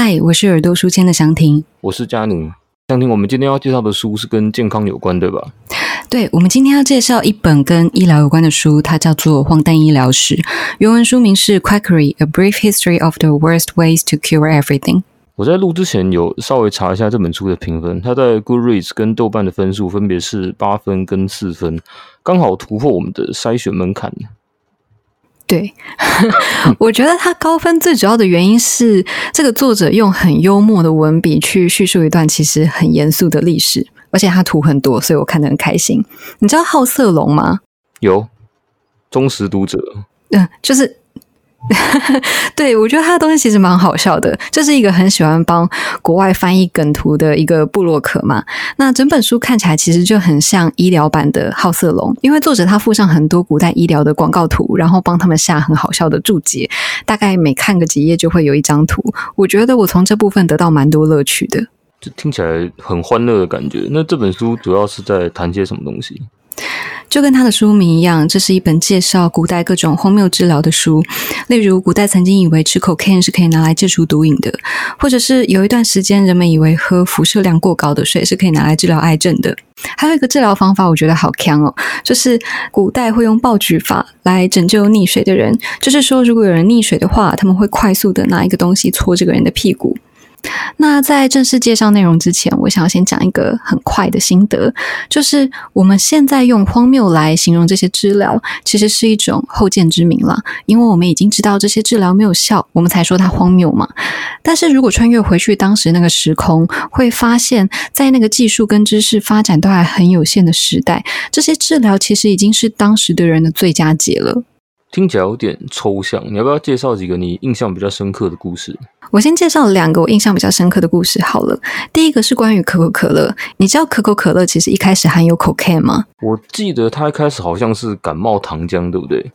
嗨，我是耳朵书签的祥婷。我是佳宁。祥婷，我们今天要介绍的书是跟健康有关，对吧？对，我们今天要介绍一本跟医疗有关的书，它叫做《荒诞医疗史》，原文书名是《Quackery: A Brief History of the Worst Ways to Cure Everything》。我在录之前有稍微查一下这本书的评分，它在 Goodreads 跟豆瓣的分数分别是八分跟四分，刚好突破我们的筛选门槛。对，我觉得他高分最主要的原因是这个作者用很幽默的文笔去叙述一段其实很严肃的历史，而且他图很多，所以我看得很开心。你知道好色龙吗？有忠实读者，嗯，就是。对，我觉得他的东西其实蛮好笑的，就是一个很喜欢帮国外翻译梗图的一个布洛克嘛。那整本书看起来其实就很像医疗版的好色龙，因为作者他附上很多古代医疗的广告图，然后帮他们下很好笑的注解，大概每看个几页就会有一张图。我觉得我从这部分得到蛮多乐趣的，就听起来很欢乐的感觉。那这本书主要是在谈些什么东西？就跟他的书名一样，这是一本介绍古代各种荒谬治疗的书。例如，古代曾经以为吃 cocaine 是可以拿来戒除毒瘾的，或者是有一段时间人们以为喝辐射量过高的水是可以拿来治疗癌症的。还有一个治疗方法，我觉得好强哦，就是古代会用暴菊法来拯救溺水的人。就是说，如果有人溺水的话，他们会快速的拿一个东西戳这个人的屁股。那在正式介绍内容之前，我想要先讲一个很快的心得，就是我们现在用荒谬来形容这些治疗，其实是一种后见之明了，因为我们已经知道这些治疗没有效，我们才说它荒谬嘛。但是如果穿越回去当时那个时空，会发现，在那个技术跟知识发展都还很有限的时代，这些治疗其实已经是当时的人的最佳解了。听起来有点抽象，你要不要介绍几个你印象比较深刻的故事？我先介绍两个我印象比较深刻的故事好了。第一个是关于可口可乐，你知道可口可乐其实一开始含有 cocaine 吗？我记得它一开始好像是感冒糖浆，对不对？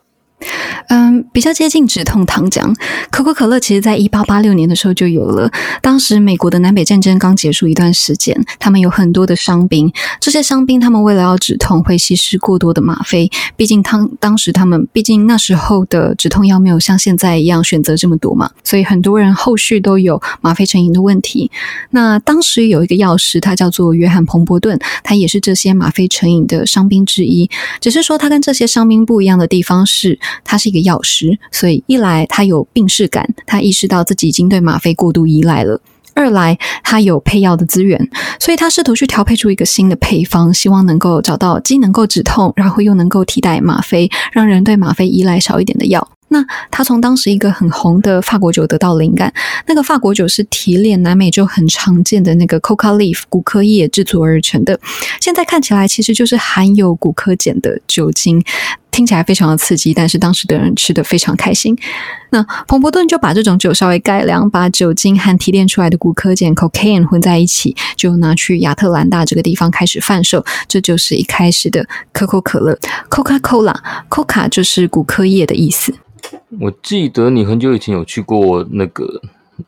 嗯，比较接近止痛糖浆。可口可乐其实在一八八六年的时候就有了。当时美国的南北战争刚结束一段时间，他们有很多的伤兵。这些伤兵他们为了要止痛，会吸食过多的吗啡。毕竟当当时他们，毕竟那时候的止痛药没有像现在一样选择这么多嘛，所以很多人后续都有吗啡成瘾的问题。那当时有一个药师，他叫做约翰彭伯顿，他也是这些吗啡成瘾的伤兵之一。只是说他跟这些伤兵不一样的地方是。他是一个药师，所以一来他有病视感，他意识到自己已经对吗啡过度依赖了；二来他有配药的资源，所以他试图去调配出一个新的配方，希望能够找到既能够止痛，然后又能够替代吗啡，让人对吗啡依赖少一点的药。那他从当时一个很红的法国酒得到灵感，那个法国酒是提炼南美洲很常见的那个 coca leaf 古柯叶制作而成的，现在看起来其实就是含有古柯碱的酒精。听起来非常的刺激，但是当时的人吃的非常开心。那彭伯顿就把这种酒稍微改良，把酒精和提炼出来的古柯碱 （cocaine） 混在一起，就拿去亚特兰大这个地方开始贩售。这就是一开始的可口可乐 （Coca-Cola），Coca 就是古柯叶的意思。我记得你很久以前有去过那个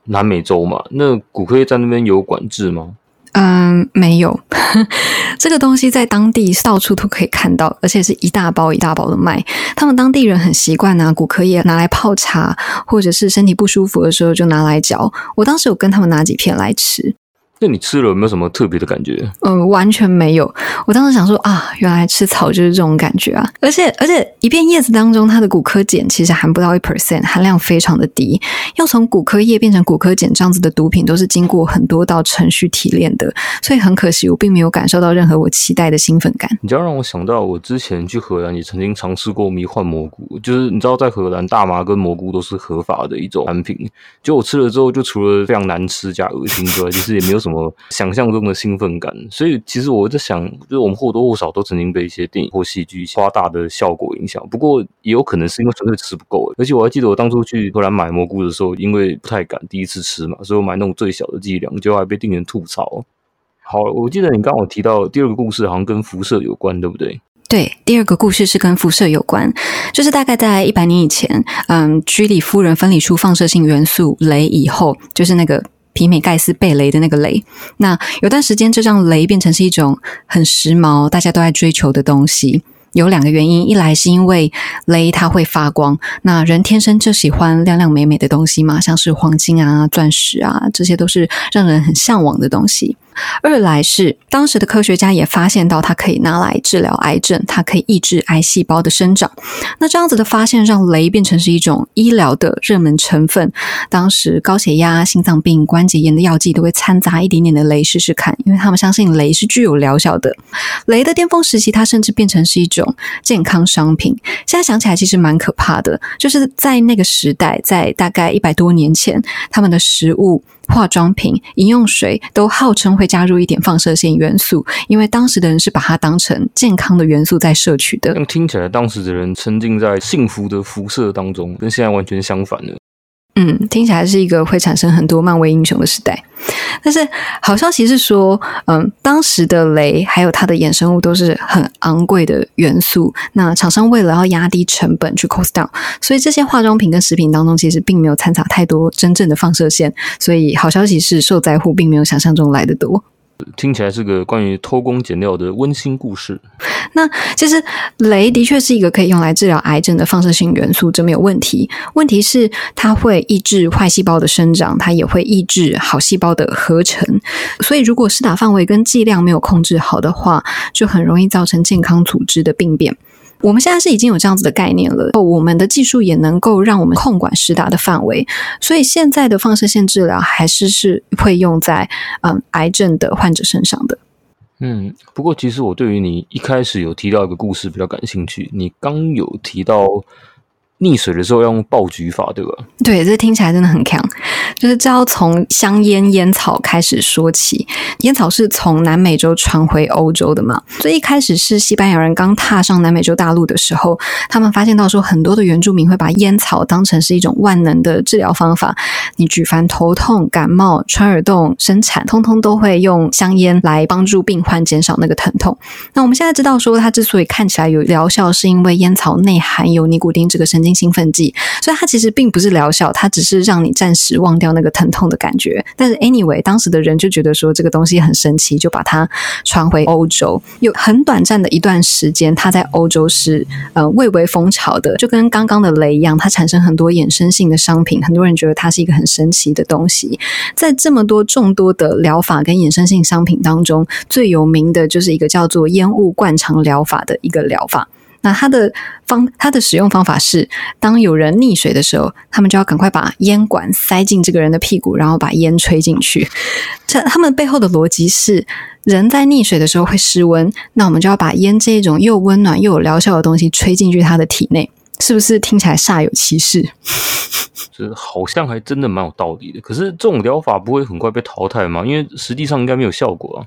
南美洲嘛？那古柯叶在那边有管制吗？嗯，没有，这个东西在当地到处都可以看到，而且是一大包一大包的卖。他们当地人很习惯拿骨科叶拿来泡茶，或者是身体不舒服的时候就拿来嚼。我当时有跟他们拿几片来吃。那你吃了有没有什么特别的感觉？嗯，完全没有。我当时想说啊，原来吃草就是这种感觉啊！而且而且，一片叶子当中，它的骨科碱其实含不到一 percent，含量非常的低。要从骨科叶变成骨科碱这样子的毒品，都是经过很多道程序提炼的。所以很可惜，我并没有感受到任何我期待的兴奋感。你知道让我想到，我之前去荷兰也曾经尝试过迷幻蘑菇，就是你知道，在荷兰大麻跟蘑菇都是合法的一种产品。就我吃了之后，就除了非常难吃加恶心之外，其实也没有什么想象。中的兴奋感，所以其实我在想，就是我们或多或少都曾经被一些电影或戏剧夸大的效果影响。不过也有可能是因为纯粹吃不够。而且我还记得我当初去荷兰买蘑菇的时候，因为不太敢第一次吃嘛，所以我买那种最小的剂量，结果还被店员吐槽。好，我记得你刚好提到第二个故事，好像跟辐射有关，对不对？对，第二个故事是跟辐射有关，就是大概在一百年以前，嗯，居里夫人分离出放射性元素镭以后，就是那个。皮美盖斯贝雷的那个雷，那有段时间，这张雷变成是一种很时髦、大家都在追求的东西。有两个原因，一来是因为雷它会发光，那人天生就喜欢亮亮美美的东西嘛，像是黄金啊、钻石啊，这些都是让人很向往的东西。二来是当时的科学家也发现到它可以拿来治疗癌症，它可以抑制癌细胞的生长。那这样子的发现让镭变成是一种医疗的热门成分。当时高血压、心脏病、关节炎的药剂都会掺杂一点点的镭试试看，因为他们相信镭是具有疗效的。镭的巅峰时期，它甚至变成是一种健康商品。现在想起来其实蛮可怕的，就是在那个时代，在大概一百多年前，他们的食物。化妆品、饮用水都号称会加入一点放射性元素，因为当时的人是把它当成健康的元素在摄取的。听起来，当时的人沉浸在幸福的辐射当中，跟现在完全相反了。嗯，听起来是一个会产生很多漫威英雄的时代。但是好消息是说，嗯，当时的镭还有它的衍生物都是很昂贵的元素。那厂商为了要压低成本去 cost down，所以这些化妆品跟食品当中其实并没有掺杂太多真正的放射线。所以好消息是，受灾户并没有想象中来的多。听起来是个关于偷工减料的温馨故事。那其实镭的确是一个可以用来治疗癌症的放射性元素，这没有问题。问题是它会抑制坏细胞的生长，它也会抑制好细胞的合成。所以如果施打范围跟剂量没有控制好的话，就很容易造成健康组织的病变。我们现在是已经有这样子的概念了，我们的技术也能够让我们控管施打的范围，所以现在的放射线治疗还是是会用在嗯癌症的患者身上的。嗯，不过其实我对于你一开始有提到一个故事比较感兴趣，你刚有提到。溺水的时候要用爆菊法，对吧？对，这听起来真的很强。就是这要从香烟烟草开始说起。烟草是从南美洲传回欧洲的嘛？所以一开始是西班牙人刚踏上南美洲大陆的时候，他们发现到说，很多的原住民会把烟草当成是一种万能的治疗方法。你举凡头痛、感冒、穿耳洞、生产，通通都会用香烟来帮助病患减少那个疼痛。那我们现在知道说，它之所以看起来有疗效，是因为烟草内含有尼古丁这个神经兴奋剂，所以它其实并不是疗效，它只是让你暂时忘掉那个疼痛的感觉。但是 anyway，当时的人就觉得说这个东西很神奇，就把它传回欧洲。有很短暂的一段时间，它在欧洲是呃蔚为风潮的，就跟刚刚的雷一样，它产生很多衍生性的商品。很多人觉得它是一个很神奇的东西。在这么多众多的疗法跟衍生性商品当中，最有名的就是一个叫做烟雾灌肠疗法的一个疗法。那它的方，它的使用方法是，当有人溺水的时候，他们就要赶快把烟管塞进这个人的屁股，然后把烟吹进去。这他们背后的逻辑是，人在溺水的时候会失温，那我们就要把烟这种又温暖又有疗效的东西吹进去他的体内，是不是听起来煞有其事？这好像还真的蛮有道理的。可是这种疗法不会很快被淘汰吗？因为实际上应该没有效果啊。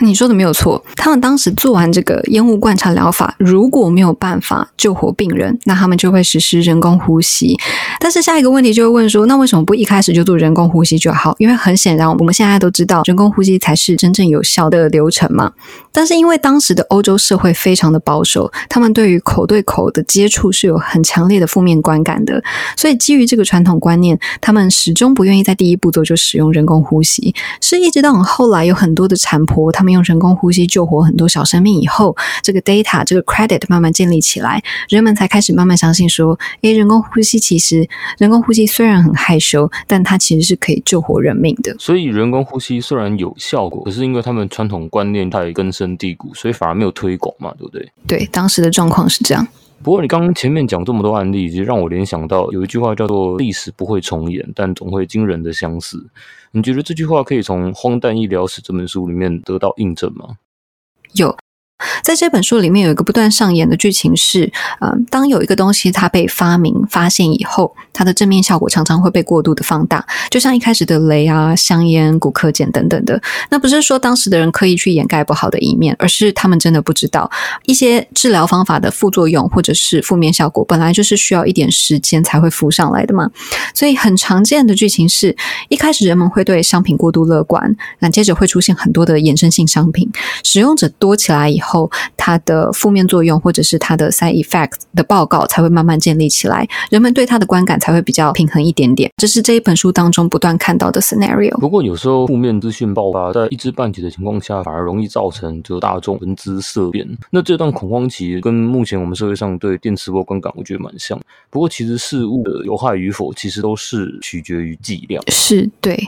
你说的没有错，他们当时做完这个烟雾灌肠疗法，如果没有办法救活病人，那他们就会实施人工呼吸。但是下一个问题就会问说，那为什么不一开始就做人工呼吸就好？因为很显然，我们现在都知道人工呼吸才是真正有效的流程嘛。但是因为当时的欧洲社会非常的保守，他们对于口对口的接触是有很强烈的负面观感的，所以基于这个传统观念，他们始终不愿意在第一步骤就使用人工呼吸。是一直到后来有很多的产婆，他们用人工呼吸救活很多小生命以后，这个 data 这个 credit 慢慢建立起来，人们才开始慢慢相信说，诶，人工呼吸其实人工呼吸虽然很害羞，但它其实是可以救活人命的。所以人工呼吸虽然有效果，可是因为他们传统观念太根深蒂固，所以反而没有推广嘛，对不对？对，当时的状况是这样。不过你刚刚前面讲这么多案例，就让我联想到有一句话叫做“历史不会重演，但总会惊人的相似”。你觉得这句话可以从《荒诞医疗史》这本书里面得到印证吗？有。在这本书里面有一个不断上演的剧情是，嗯，当有一个东西它被发明发现以后，它的正面效果常常会被过度的放大，就像一开始的雷啊、香烟、骨科碱等等的。那不是说当时的人刻意去掩盖不好的一面，而是他们真的不知道一些治疗方法的副作用或者是负面效果，本来就是需要一点时间才会浮上来的嘛。所以很常见的剧情是一开始人们会对商品过度乐观，那接着会出现很多的衍生性商品，使用者多起来以后。后，它的负面作用或者是它的 side effect 的报告才会慢慢建立起来，人们对它的观感才会比较平衡一点点。这是这一本书当中不断看到的 scenario。不过有时候负面资讯爆发，在一知半解的情况下，反而容易造成就大众闻之色变。那这段恐慌期跟目前我们社会上对电磁波观感，我觉得蛮像。不过其实事物的有害与否，其实都是取决于剂量。是对，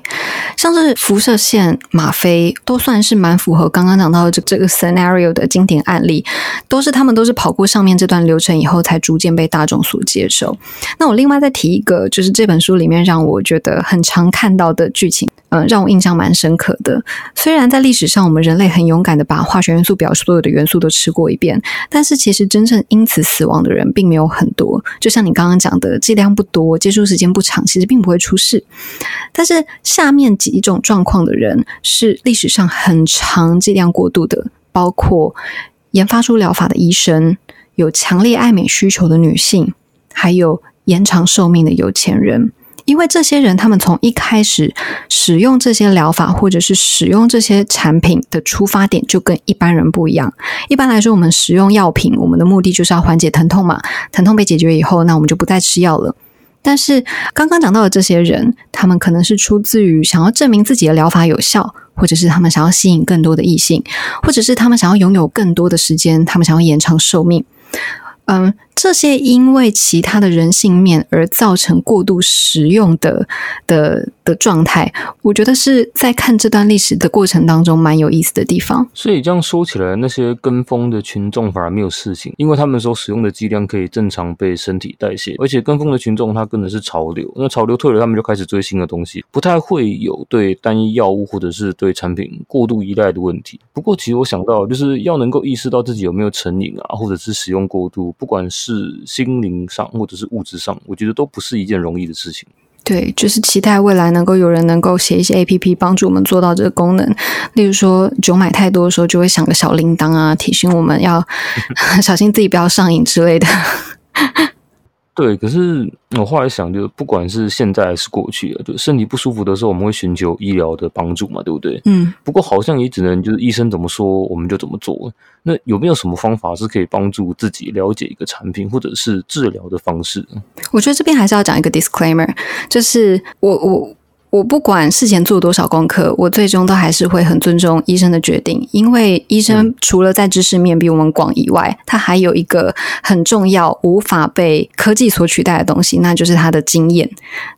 像是辐射线、吗啡，都算是蛮符合刚刚讲到的这这个 scenario 的经典案例，都是他们都是跑过上面这段流程以后，才逐渐被大众所接受。那我另外再提一个，就是这本书里面让我觉得很常看到的剧情，嗯，让我印象蛮深刻的。虽然在历史上，我们人类很勇敢的把化学元素表所有的元素都吃过一遍，但是其实真正因此死亡的人并没有很多。就像你刚刚讲的，剂量不多，接触时间不长，其实并不会出事。但是下面几种状况的人是历史上很长剂量过度的，包括研发出疗法的医生，有强烈爱美需求的女性，还有延长寿命的有钱人。因为这些人，他们从一开始使用这些疗法，或者是使用这些产品的出发点，就跟一般人不一样。一般来说，我们使用药品，我们的目的就是要缓解疼痛嘛。疼痛被解决以后，那我们就不再吃药了。但是刚刚讲到的这些人，他们可能是出自于想要证明自己的疗法有效，或者是他们想要吸引更多的异性，或者是他们想要拥有更多的时间，他们想要延长寿命。嗯，这些因为其他的人性面而造成过度使用的的的状态，我觉得是在看这段历史的过程当中蛮有意思的地方。所以这样说起来，那些跟风的群众反而没有事情，因为他们所使用的剂量可以正常被身体代谢，而且跟风的群众他跟的是潮流，那潮流退了，他们就开始追新的东西，不太会有对单一药物或者是对产品过度依赖的问题。不过，其实我想到，就是要能够意识到自己有没有成瘾啊，或者是使用过度。不管是是心灵上或者是物质上，我觉得都不是一件容易的事情。对，就是期待未来能够有人能够写一些 A P P 帮助我们做到这个功能。例如说，酒买太多的时候就会响个小铃铛啊，提醒我们要 小心自己不要上瘾之类的。对，可是我后来想，就不管是现在还是过去啊，就身体不舒服的时候，我们会寻求医疗的帮助嘛，对不对？嗯。不过好像也只能就是医生怎么说，我们就怎么做。那有没有什么方法是可以帮助自己了解一个产品或者是治疗的方式？我觉得这边还是要讲一个 disclaimer，就是我我。我不管事前做多少功课，我最终都还是会很尊重医生的决定，因为医生除了在知识面比我们广以外，他还有一个很重要、无法被科技所取代的东西，那就是他的经验。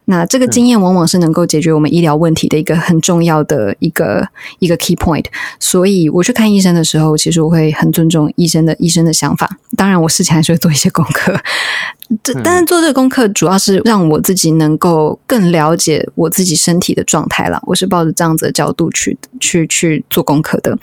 那这个经验往往是能够解决我们医疗问题的一个很重要的一个一个 key point。所以我去看医生的时候，其实我会很尊重医生的医生的想法。当然，我事前还是会做一些功课。这但是做这个功课，主要是让我自己能够更了解我自己身体的状态了。我是抱着这样子的角度去去去做功课的。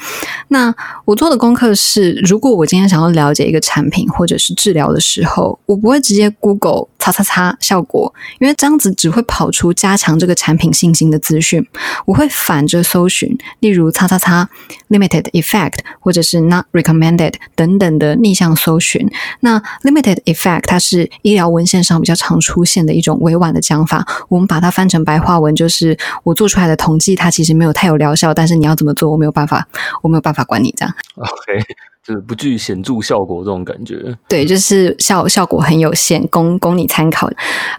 那我做的功课是，如果我今天想要了解一个产品或者是治疗的时候，我不会直接 Google 擦擦擦效果，因为这样子只会跑出加强这个产品信心的资讯。我会反着搜寻，例如擦擦擦 limited effect 或者是 not recommended 等等的逆向搜寻。那 limited effect 它是医疗文献上比较常出现的一种委婉的讲法，我们把它翻成白话文，就是我做出来的统计，它其实没有太有疗效，但是你要怎么做，我没有办法，我没有办法管你这样。OK，就是不具显著效果这种感觉。对，就是效效果很有限，供供你参考。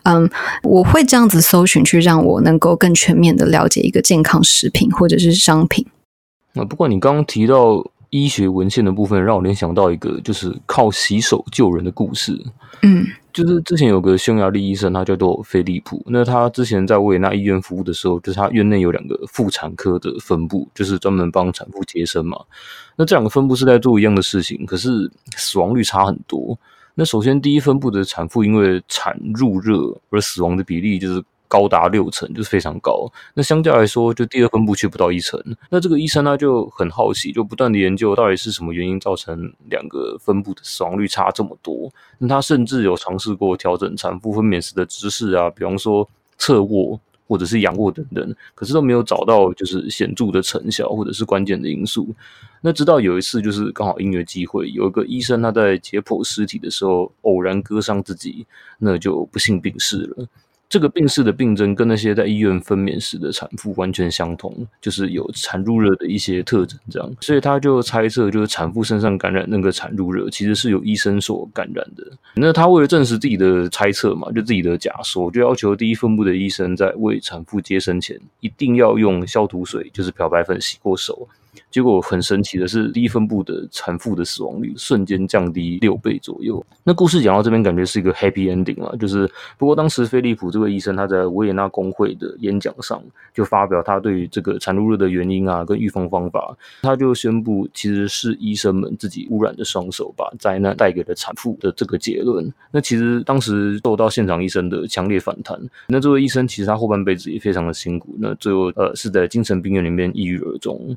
嗯，我会这样子搜寻，去让我能够更全面的了解一个健康食品或者是商品。那不过你刚刚提到医学文献的部分，让我联想到一个就是靠洗手救人的故事。嗯。就是之前有个匈牙利医生，他叫做菲利普。那他之前在维也纳医院服务的时候，就是他院内有两个妇产科的分部，就是专门帮产妇接生嘛。那这两个分部是在做一样的事情，可是死亡率差很多。那首先第一分部的产妇因为产褥热而死亡的比例就是。高达六成，就是非常高。那相较来说，就第二分布却不到一成。那这个医生呢就很好奇，就不断的研究到底是什么原因造成两个分布的死亡率差这么多。那他甚至有尝试过调整产妇分娩时的姿势啊，比方说侧卧或者是仰卧等等，可是都没有找到就是显著的成效或者是关键的因素。那直到有一次，就是刚好音乐机会，有一个医生他在解剖尸体的时候偶然割伤自己，那就不幸病逝了。这个病逝的病症跟那些在医院分娩时的产妇完全相同，就是有产褥热的一些特征，这样，所以他就猜测，就是产妇身上感染那个产褥热，其实是由医生所感染的。那他为了证实自己的猜测嘛，就自己的假说，就要求第一分部的医生在为产妇接生前，一定要用消毒水，就是漂白粉洗过手。结果很神奇的是，低分部的产妇的死亡率瞬间降低六倍左右。那故事讲到这边，感觉是一个 happy ending 啊。就是不过当时菲利普这位医生他在维也纳工会的演讲上就发表他对于这个产褥热的原因啊跟预防方法，他就宣布其实是医生们自己污染的双手把灾难带给了产妇的这个结论。那其实当时受到现场医生的强烈反弹。那这位医生其实他后半辈子也非常的辛苦。那最后呃是在精神病院里面抑郁而终。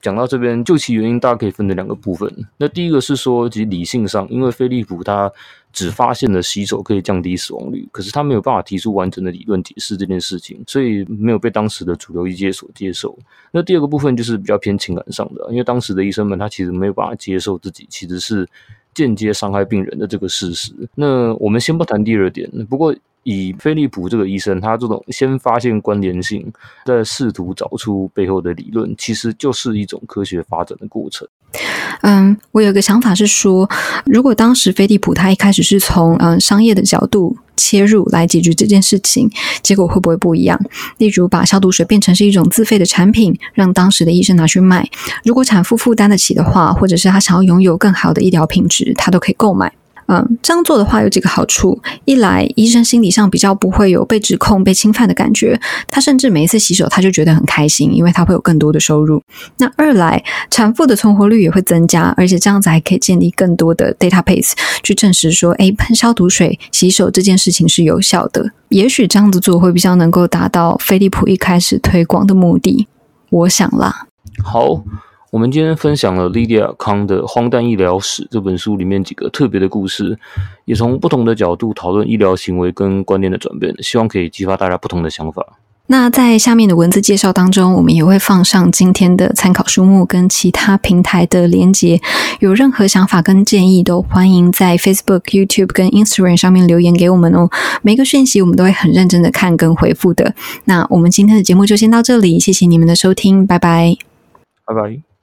讲到这边，究其原因，大家可以分成两个部分。那第一个是说，其实理性上，因为菲利普他只发现了洗手可以降低死亡率，可是他没有办法提出完整的理论解释这件事情，所以没有被当时的主流医界所接受。那第二个部分就是比较偏情感上的，因为当时的医生们他其实没有办法接受自己其实是间接伤害病人的这个事实。那我们先不谈第二点，不过。以菲利普这个医生，他这种先发现关联性，再试图找出背后的理论，其实就是一种科学发展的过程。嗯，我有个想法是说，如果当时菲利普他一开始是从嗯商业的角度切入来解决这件事情，结果会不会不一样？例如把消毒水变成是一种自费的产品，让当时的医生拿去卖，如果产妇负担得起的话，或者是他想要拥有更好的医疗品质，他都可以购买。嗯，这样做的话有几个好处：一来，医生心理上比较不会有被指控、被侵犯的感觉；他甚至每一次洗手，他就觉得很开心，因为他会有更多的收入。那二来，产妇的存活率也会增加，而且这样子还可以建立更多的 database 去证实说，哎，喷消毒水洗手这件事情是有效的。也许这样子做会比较能够达到飞利浦一开始推广的目的。我想啦。好。我们今天分享了莉迪亚康的《荒诞医疗史》这本书里面几个特别的故事，也从不同的角度讨论医疗行为跟观念的转变，希望可以激发大家不同的想法。那在下面的文字介绍当中，我们也会放上今天的参考书目跟其他平台的连结。有任何想法跟建议，都欢迎在 Facebook、YouTube 跟 Instagram 上面留言给我们哦。每个讯息我们都会很认真的看跟回复的。那我们今天的节目就先到这里，谢谢你们的收听，拜拜，拜拜。